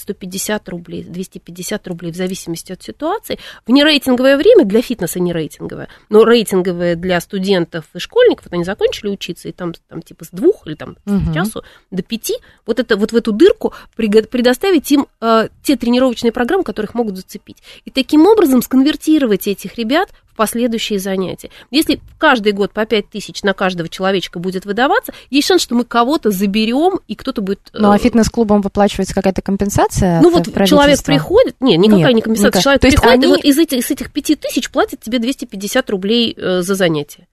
150 рублей, 250 рублей в зависимости от ситуации. В нерейтинговое время для фитнеса не рейтинговое, но рейтинговое для студентов и школьников, вот они закончили учиться, и там, там типа с двух или там угу. с часу до пяти, вот, это, вот в эту дырку предоставить им э, те тренировочные программы, которых могут зацепить. И таким образом сконвертировать этих ребят в последующие занятия. Если каждый год по 5 тысяч на каждого человечка будет выдаваться, есть шанс, что мы кого-то заберем, и кто-то будет... Ну, а фитнес-клубам выплачивается какая-то компенсация? Ну, вот человек приходит... Нет, никакая Нет, не компенсация. Никак. Человек приходит, они... и вот из этих, из этих 5 тысяч платит тебе 250 рублей э, за занятие.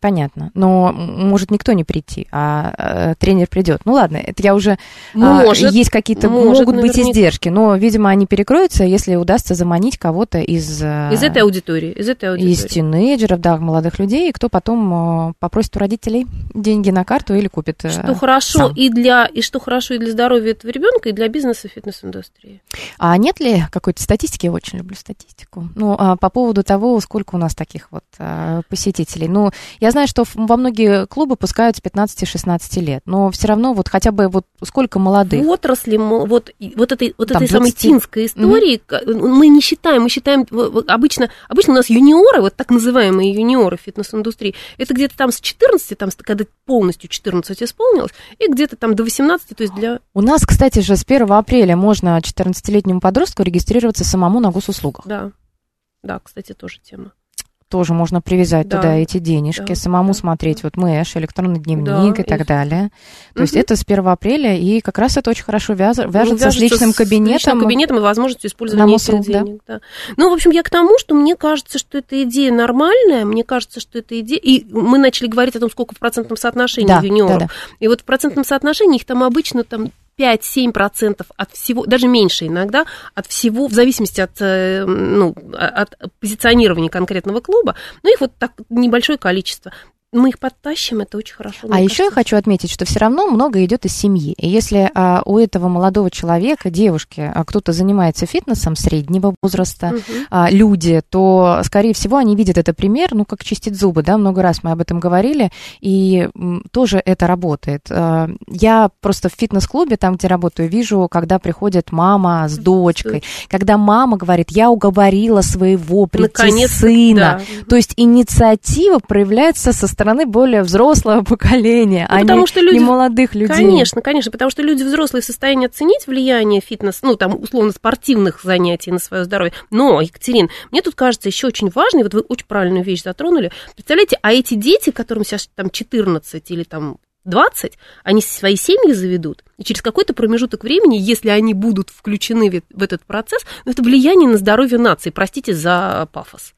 Понятно. Но может никто не прийти, а, а тренер придет. Ну ладно, это я уже... А, может. А, есть какие-то... Может, могут наверняка. быть издержки, но, видимо, они перекроются, если удастся заманить кого-то из... А, из этой аудитории. Из этой аудитории. Из тинейджеров, да, молодых людей, кто потом попросит у родителей деньги на карту или купит Что хорошо сам. и для... И что хорошо и для здоровья этого ребенка, и для бизнеса фитнес-индустрии. А нет ли какой-то статистики? Я очень люблю статистику. Ну, а по поводу того, сколько у нас таких вот посетителей. Ну, я знаю, что во многие клубы пускают с 15-16 лет, но все равно вот хотя бы вот сколько молодых? В отрасли, вот, вот этой, вот этой 20... самой тинской истории mm-hmm. мы не считаем, мы считаем, обычно, обычно у нас юниоры, вот так называемые юниоры фитнес-индустрии, это где-то там с 14, там, когда полностью 14 исполнилось, и где-то там до 18, то есть для... У нас, кстати же, с 1 апреля можно 14-летнему подростку регистрироваться самому на госуслугах. Да, да, кстати, тоже тема тоже можно привязать да. туда эти денежки, да. самому да. смотреть вот мэш, электронный дневник да, и так далее. То угу. есть это с 1 апреля, и как раз это очень хорошо вяз... Вяжется, ну, с личным кабинетом. С личным кабинетом и возможностью использования этих денег. Да. Да. Ну, в общем, я к тому, что мне кажется, что эта идея нормальная, мне кажется, что эта идея... И мы начали говорить о том, сколько в процентном соотношении да, юниоров. Да, да. И вот в процентном соотношении их там обычно там 5-7% от всего, даже меньше иногда, от всего, в зависимости от, э, ну, от позиционирования конкретного клуба, но их вот так небольшое количество мы их подтащим, это очень хорошо. А еще я хочу отметить, что все равно много идет из семьи. И если а, у этого молодого человека, девушки, а, кто-то занимается фитнесом среднего возраста, угу. а, люди, то, скорее всего, они видят это пример, ну, как чистить зубы, да, много раз мы об этом говорили, и м, тоже это работает. А, я просто в фитнес-клубе, там, где работаю, вижу, когда приходит мама с дочкой, когда мама говорит, я уговорила своего прийти Наконец-то, сына. Да. То есть инициатива проявляется со стороны более взрослого поколения, Ну, а потому не, что люди- не молодых людей. Конечно, конечно, потому что люди взрослые в состоянии оценить влияние фитнес, ну, там, условно, спортивных занятий на свое здоровье. Но, Екатерин, мне тут кажется еще очень важно, и вот вы очень правильную вещь затронули. Представляете, а эти дети, которым сейчас там 14 или там 20, они свои семьи заведут, и через какой-то промежуток времени, если они будут включены в в этот процесс, ну, это влияние на здоровье нации, простите за пафос.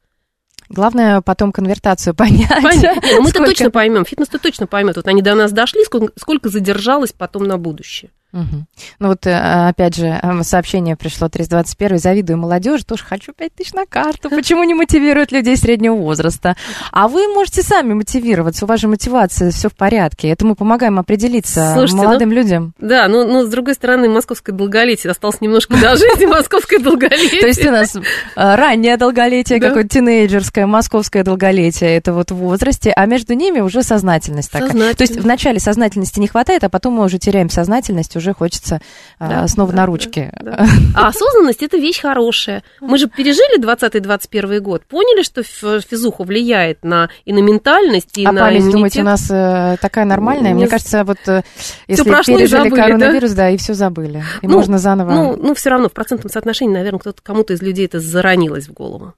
Главное потом конвертацию понять. Понятно. Не, ну мы-то Сколько- точно поймем, фитнес-то точно поймет. Вот они до нас дошли, сколько, сколько задержалось потом на будущее. Мгм. Ну вот, э, опять же, э, сообщение пришло 321 завидую молодежи, тоже хочу 5 тысяч на карту, почему не мотивируют людей среднего возраста? А вы можете сами мотивироваться, у вас же мотивация, все в порядке, это мы помогаем определиться Слушайте, молодым людям. Да, но, но с другой стороны, московское долголетие. Осталось немножко дожить, и московское долголетие. То есть у нас э, раннее долголетие, какое-то тинейджерское, московское долголетие, это вот в возрасте, а между ними уже сознательность такая. То есть вначале сознательности не хватает, а потом мы уже теряем сознательность, уже хочется а, Да, снова да, на да, ручки. да. А осознанность – это вещь хорошая. Мы же пережили 20-21 год, поняли, что физуха влияет на, и на ментальность, и А на память, иммунитет. думаете, у нас э, такая нормальная? Мне Не- кажется, вот э, если прошло пережили забыли, коронавирус, да? и все забыли. И Ну, можно заново. Ну, ну, все равно в процентном соотношении, наверное, кто-то, кому-то из людей это заронилось в голову.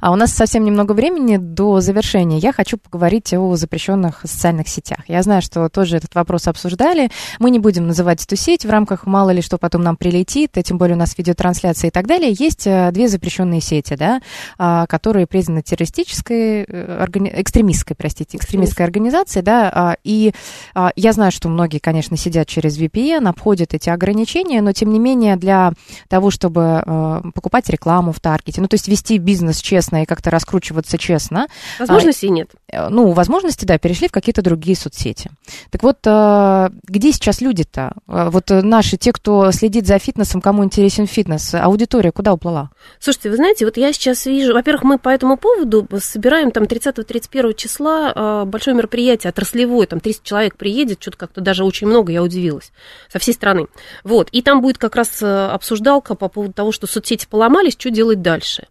А у нас совсем немного времени до завершения. Я хочу поговорить о запрещенных социальных сетях. Я знаю, что тоже этот вопрос обсуждали. Мы не будем называть эту сеть в рамках мало ли что потом нам прилетит, тем более у нас видеотрансляция и так далее. Есть э, две запрещенные сети, да, а, которые признаны террористической, э, органи- экстремистской, простите, экстремистской организацией, да, а, и а, я знаю, что многие, конечно, сидят через VPN, обходят эти ограничения, но тем не менее для того, чтобы э, покупать рекламу в таргете, ну то есть вести бизнес честно и как-то раскручиваться честно, Возможностей нет. э, ну, возможности, да, перешли в какие-то другие соцсети. Так вот, э, где сейчас люди-то? Э, Вот наши, те, кто следит за фитнесом, кому интересен фитнес, аудитория куда уплыла? Слушайте, вы знаете, вот я сейчас вижу, во-первых, мы по этому поводу собираем там 30-31 числа большое мероприятие отраслевое, там 30 человек приедет, что-то как-то даже очень много, я удивилась, со всей страны. Вот, и там будет как раз обсуждалка по поводу того, что соцсети поломались, что делать дальше.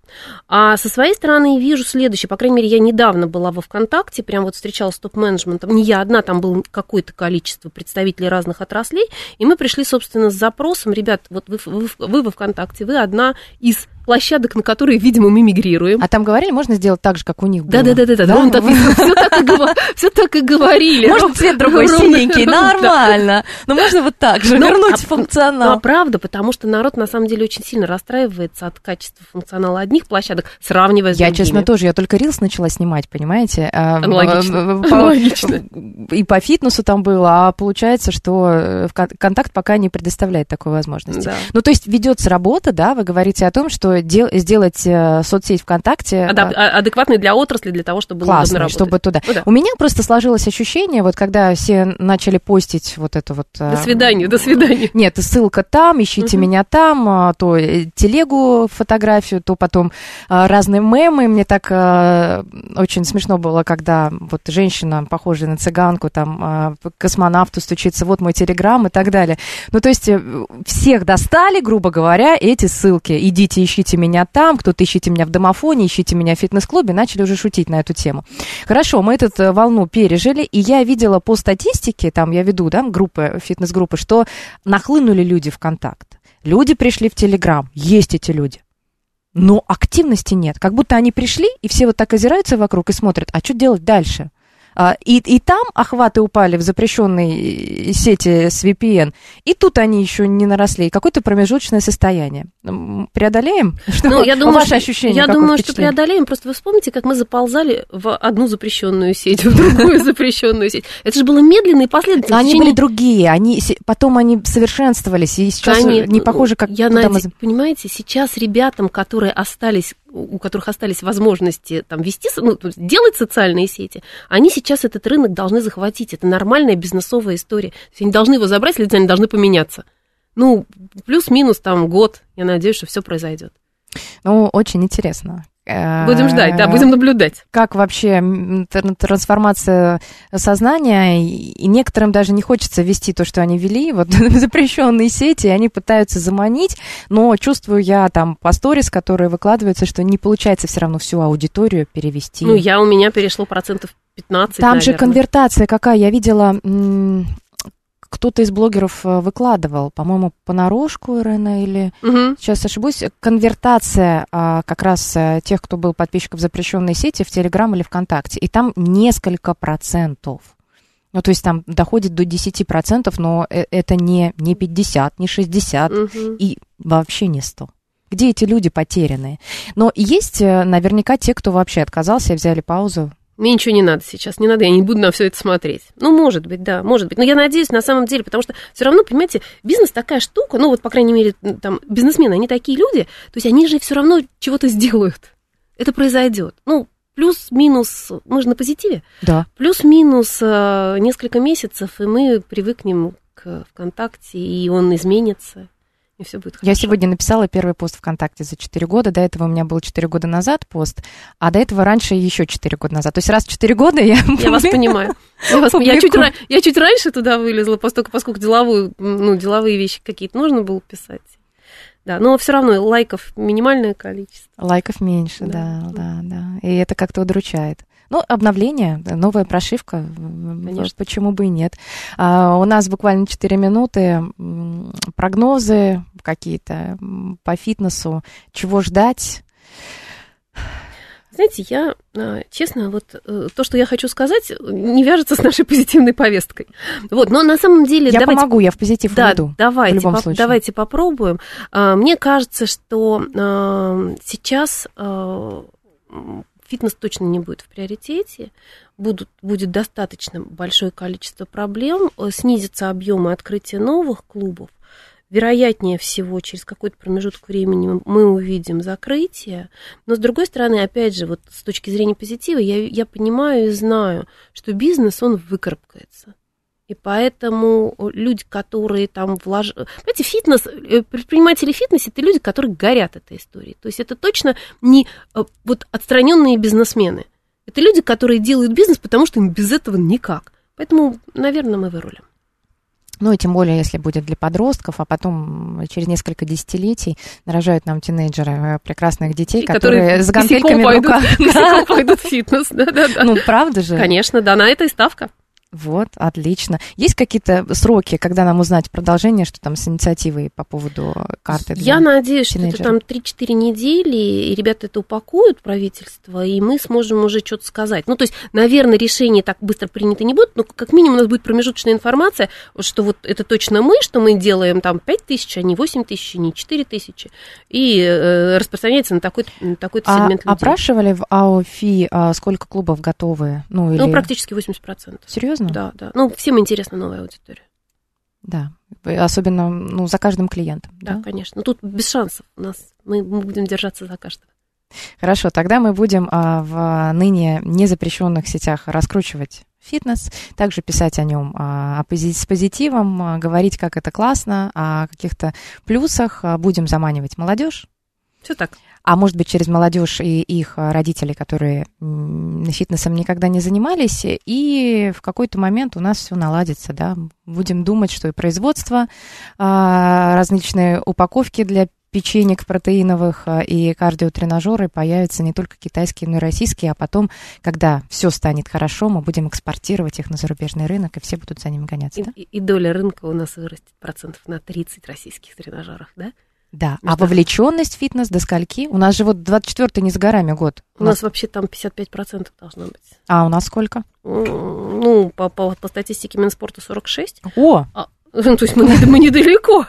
А со своей стороны вижу следующее, по крайней мере, я недавно была во ВКонтакте, прям вот встречалась с топ-менеджментом, не я одна, там было какое-то количество представителей разных отраслей, и мы пришли, собственно, с запросом, ребят, вот вы, вы, вы во ВКонтакте, вы одна из площадок, на которые, видимо, мы мигрируем. А там говорили, можно сделать так же, как у них было? Да, да, да, да, да. Ровно так, все, так и, говорили. Может, цвет другой, синенький, нормально. Но можно вот так же Ну, вернуть а- функционал. Ну, а правда, потому что народ на самом деле очень сильно расстраивается от качества функционала одних площадок, сравнивая с Я, честно, тоже, я только рилс начала снимать, понимаете? А, Аналогично. Аналогично. И по фитнесу там было, а получается, что э, контакт пока не предоставляет такой возможности. Ну, то есть ведется работа, да, вы говорите о том, что дел- сделать э, соцсеть ВКонтакте... Адап- э, а- адекватный для отрасли, для того, чтобы было Классно, работать. чтобы туда. Ну да. У меня просто сложилось ощущение, вот когда все начали постить вот это вот... До э, свидания, до свидания. Нет, ссылка там, ищите Мгм. меня там, а, то э, телегу, фотографию, то потом а, разные мемы. Мне так а, очень смешно было, когда вот женщина, похожая на цыганку, там а, космонавту стучится, вот мой телеграм и так далее. Ну, то есть э, всех достали, грубо говоря, эти ссылки. Идите, ищите меня там, кто-то ищите меня в домофоне, ищите меня в фитнес-клубе, начали уже шутить на эту тему. Хорошо, мы эту э, волну пережили, и я видела по статистике, там я веду, да, группы, фитнес-группы, что нахлынули люди в контакт. Люди пришли в Телеграм, есть эти люди. Но активности нет. Как будто они пришли, и все вот так озираются вокруг и смотрят, а что делать дальше? А, И, и там охваты упали в запрещенной э, сети с VPN, и тут они еще не наросли. Какое-то промежуточное состояние. Преодолеем? Что, Ну, я думаю, ваше что, ощущение? я думаю, что преодолеем. Просто вы вспомните, как мы заползали в одну запрещенную сеть, в другую запрещенную сеть. Это же было медленно и последовательно. Они были другие, они потом они совершенствовались, и сейчас не похоже, как я понимаете, сейчас ребятам, которые остались, у которых остались возможности там вести, ну, делать социальные сети, они сейчас этот рынок должны захватить. Это нормальная бизнесовая история. То есть они должны его забрать, следовательно, они должны поменяться. Ну, плюс-минус там год. Я надеюсь, что все произойдет. Ну, очень интересно. Э, Будем ждать, да, будем наблюдать. Как вообще трансформация сознания, и некоторым даже не хочется вести то, что они вели, вот запрещенные сети, они пытаются заманить, но чувствую я там по сторис, которые выкладываются, что не получается все равно всю аудиторию перевести. Ну, я у меня перешло процентов 15, Там же наверное. конвертация какая? Я видела, кто-то из блогеров э, выкладывал, по-моему, понарошку Ирена или... Мгм. Сейчас ошибусь, конвертация а, как раз э, тех, кто был подписчиком запрещенной сети в Телеграм или ВКонтакте. И там несколько процентов. Ну, то есть там доходит до 10 процентов, но э- это не, не 50, не 60 Мгм. и вообще не 100. Где эти люди потерянные? Но есть наверняка те, кто вообще отказался и взяли паузу. Мне ничего не надо сейчас, не надо, я не буду на все это смотреть. Ну, может быть, да, может быть. Но я надеюсь, на самом деле, потому что все равно, понимаете, бизнес такая штука, ну, вот, по крайней мере, там, бизнесмены, они такие люди, то есть они же все равно чего-то сделают. Это произойдет. Ну, плюс-минус, мы же на позитиве, Да. плюс-минус э, несколько месяцев, и мы привыкнем к ВКонтакте, и он изменится, и все будет хорошо. Я сегодня написала первый пост ВКонтакте за 4 года. До этого у меня был 4 года назад пост, а до этого раньше еще 4 года назад. То есть раз в 4 года я... Я вас понимаю. Я, вас- я чуть, Публикую. ра- я чуть раньше туда вылезла, поскольку, поскольку деловую, ну, деловые вещи какие-то нужно было писать. Да, но все равно лайков минимальное количество. Лайков меньше, да, Да. да, да. И это как-то удручает. Ну, обновление, новая прошивка, Конечно. почему бы и нет. А, у нас буквально 4 минуты, прогнозы какие-то по фитнесу, чего ждать. Знаете, я, а, честно, вот э, то, что я хочу сказать, не вяжется с нашей позитивной повесткой. Вот, но на самом деле... Я давайте помогу, я в позитив Да, войду. давайте, в любом поп- случае. давайте попробуем. А, Мне кажется, что а, сейчас фитнес точно не будет в приоритете. Будут, будет достаточно большое количество проблем, э, снизятся объемы открытия новых клубов. Вероятнее всего, через какой-то промежуток времени мы увидим закрытие. Но, с другой стороны, опять же, вот с точки зрения позитива, я, я понимаю и знаю, что бизнес, он выкарабкается. И поэтому люди, которые там вложили... Понимаете, фитнес, э, предприниматели в фитнесе, это люди, которые горят этой историей. То есть это точно не э, вот отстраненные бизнесмены. Это люди, которые делают бизнес, потому что им без этого никак. Поэтому, наверное, мы вырулим. Ну, и тем более, если будет для подростков, а потом м, через несколько десятилетий нарожают нам тинейджеры э, прекрасных детей, И которые, с гантельками в пойдут, руках. босиком пойдут в фитнес, да-да-да. Ну, правда же? Конечно, да, на это и ставка. Вот, отлично. Есть какие-то сроки, когда нам узнать продолжение, что там с инициативой по поводу карты? Я надеюсь, что это тинейджеров. там 3-4 недели, и ребята это упакуют, правительство, и мы сможем уже что-то сказать. Ну, то есть, наверное, решение так быстро принято не будет, но как минимум у нас будет промежуточная информация, что вот это точно мы, что мы делаем там 5 тысяч, а не 8 тысяч, а не 4 тысячи, и э, распространяется на такой-то, на такой-то А сегмент людей. опрашивали в АОФИ, а, сколько клубов готовы? Ну, или... Ну, практически 80%. Серьезно? Да, да. Ну, всем интересна новая аудитория. Да. Особенно, ну, за каждым клиентом. Да, да? конечно. Ну, тут без шансов. У нас мы, мы будем держаться за каждого. Хорошо, тогда мы будем а, в ныне незапрещенных сетях раскручивать фитнес, также писать о нем а, с позитивом, а, говорить, как это классно, о каких-то плюсах, а, будем заманивать молодежь, Все так. А может быть через молодежь и их а, родителей, которые фитнесом никогда не занимались, и в какой-то момент у нас все наладится, да, будем думать, что и производство, а, различные упаковки для печенек протеиновых а, и кардиотренажеры появятся не только китайские, но и российские, а потом, когда все станет хорошо, мы будем экспортировать их на зарубежный рынок, и все будут за ними гоняться, И, да? и- доля рынка у нас вырастет процентов на 30 российских тренажерах, да? Да, а Между- вовлеченность в фитнес до скольки? У нас же вот 24-й не за горами год. У нас вообще там 55% должно быть. А у нас сколько? Ну, по, по, по статистике Минспорта 46. О, Ну, то есть мы, мы недалеко.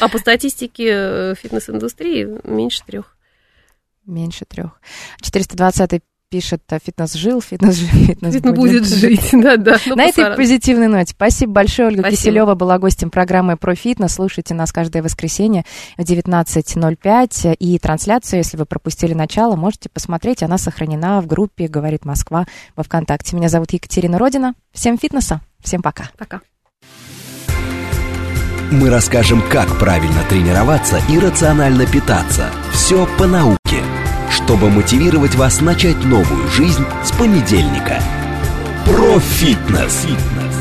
А по статистике э, фитнес-индустрии меньше трех. меньше трех. 420 пишет, а, фитнес жил, фитнес жил, фитнес Видно, будет жить, да-да. Ну, На этой позитивной ноте. Спасибо большое. Ольга Спасибо. Киселева была гостем программы «Про фитнес». Слушайте нас каждое воскресенье в 19.05. И трансляцию, если вы пропустили начало, можете посмотреть. Она сохранена в группе «Говорит Москва» во ВКонтакте. Меня зовут Екатерина Родина. Всем фитнеса. Всем пока. Пока. Мы расскажем, как правильно тренироваться и рационально питаться. Все по науке. Чтобы мотивировать вас начать новую жизнь с понедельника. Про фитнес. Сохраняем